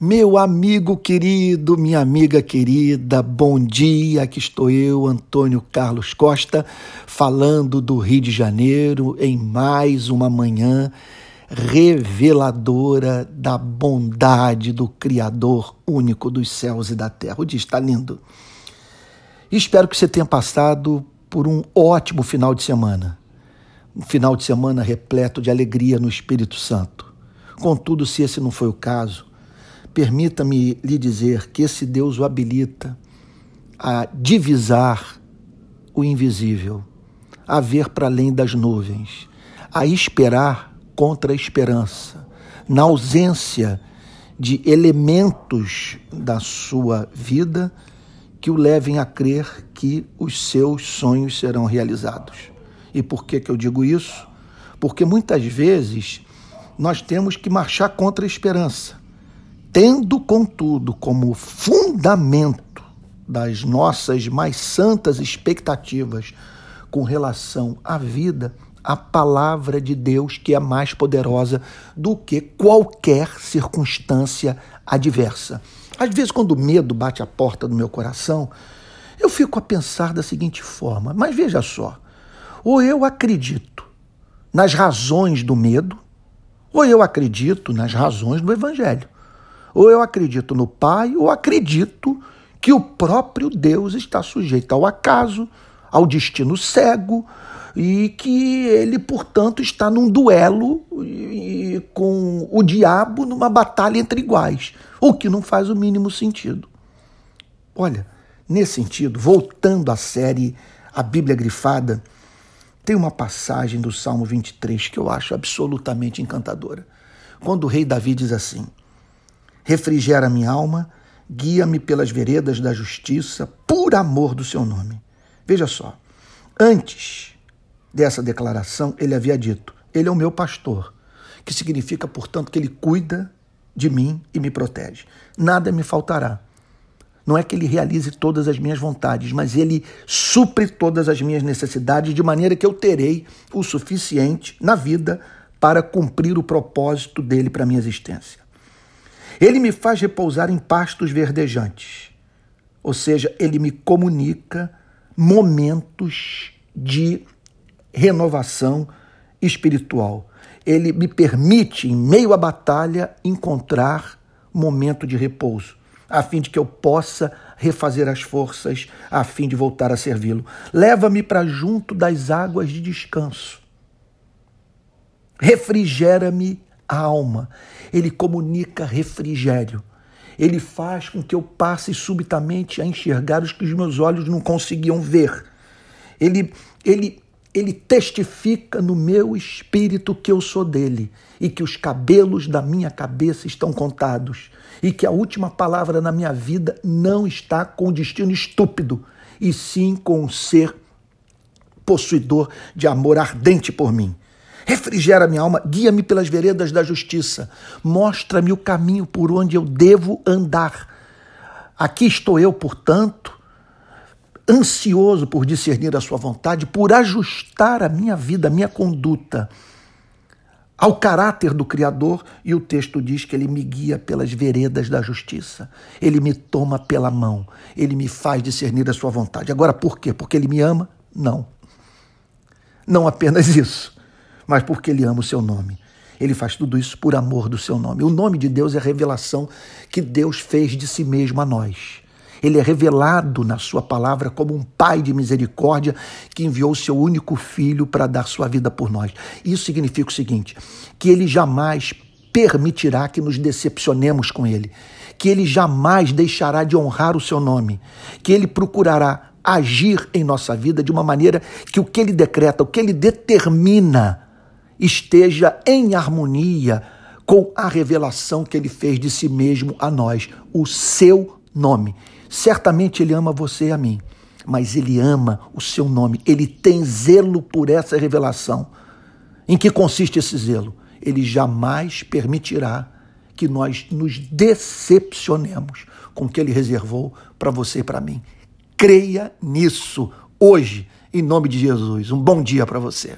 Meu amigo querido, minha amiga querida, bom dia. Aqui estou eu, Antônio Carlos Costa, falando do Rio de Janeiro em mais uma manhã reveladora da bondade do Criador único dos céus e da terra. O dia está lindo. Espero que você tenha passado por um ótimo final de semana. Um final de semana repleto de alegria no Espírito Santo. Contudo, se esse não foi o caso, permita-me lhe dizer que esse Deus o habilita a divisar o invisível, a ver para além das nuvens, a esperar contra a esperança, na ausência de elementos da sua vida que o levem a crer que os seus sonhos serão realizados. E por que, que eu digo isso? Porque muitas vezes nós temos que marchar contra a esperança tendo, contudo, como fundamento das nossas mais santas expectativas com relação à vida, a palavra de Deus, que é mais poderosa do que qualquer circunstância adversa. Às vezes, quando o medo bate a porta do meu coração, eu fico a pensar da seguinte forma: mas veja só, ou eu acredito nas razões do medo, ou eu acredito nas razões do evangelho. Ou eu acredito no Pai, ou acredito que o próprio Deus está sujeito ao acaso, ao destino cego, e que ele, portanto, está num duelo com o diabo numa batalha entre iguais, o que não faz o mínimo sentido. Olha, nesse sentido, voltando à série A Bíblia Grifada, tem uma passagem do Salmo 23 que eu acho absolutamente encantadora. Quando o rei Davi diz assim: refrigera minha alma, guia-me pelas veredas da justiça, por amor do seu nome. Veja só, antes dessa declaração, ele havia dito: Ele é o meu pastor, que significa, portanto, que ele cuida de mim e me protege. Nada me faltará. Não é que ele realize todas as minhas vontades, mas ele supre todas as minhas necessidades de maneira que eu terei o suficiente na vida para cumprir o propósito dele para minha existência. Ele me faz repousar em pastos verdejantes. Ou seja, ele me comunica momentos de renovação espiritual. Ele me permite, em meio à batalha, encontrar momento de repouso, a fim de que eu possa refazer as forças, a fim de voltar a servi-lo. Leva-me para junto das águas de descanso. Refrigera-me a alma. Ele comunica refrigério. Ele faz com que eu passe subitamente a enxergar os que os meus olhos não conseguiam ver. Ele, ele, ele testifica no meu espírito que eu sou dele e que os cabelos da minha cabeça estão contados e que a última palavra na minha vida não está com o destino estúpido e sim com o ser possuidor de amor ardente por mim. Refrigera minha alma, guia-me pelas veredas da justiça, mostra-me o caminho por onde eu devo andar. Aqui estou eu, portanto, ansioso por discernir a sua vontade, por ajustar a minha vida, a minha conduta ao caráter do Criador, e o texto diz que ele me guia pelas veredas da justiça. Ele me toma pela mão, ele me faz discernir a sua vontade. Agora, por quê? Porque ele me ama? Não. Não apenas isso mas porque ele ama o seu nome. Ele faz tudo isso por amor do seu nome. O nome de Deus é a revelação que Deus fez de si mesmo a nós. Ele é revelado na sua palavra como um pai de misericórdia que enviou o seu único filho para dar sua vida por nós. Isso significa o seguinte: que ele jamais permitirá que nos decepcionemos com ele, que ele jamais deixará de honrar o seu nome, que ele procurará agir em nossa vida de uma maneira que o que ele decreta, o que ele determina, esteja em harmonia com a revelação que ele fez de si mesmo a nós, o seu nome. Certamente ele ama você e a mim, mas ele ama o seu nome, ele tem zelo por essa revelação. Em que consiste esse zelo? Ele jamais permitirá que nós nos decepcionemos com o que ele reservou para você e para mim. Creia nisso hoje, em nome de Jesus. Um bom dia para você.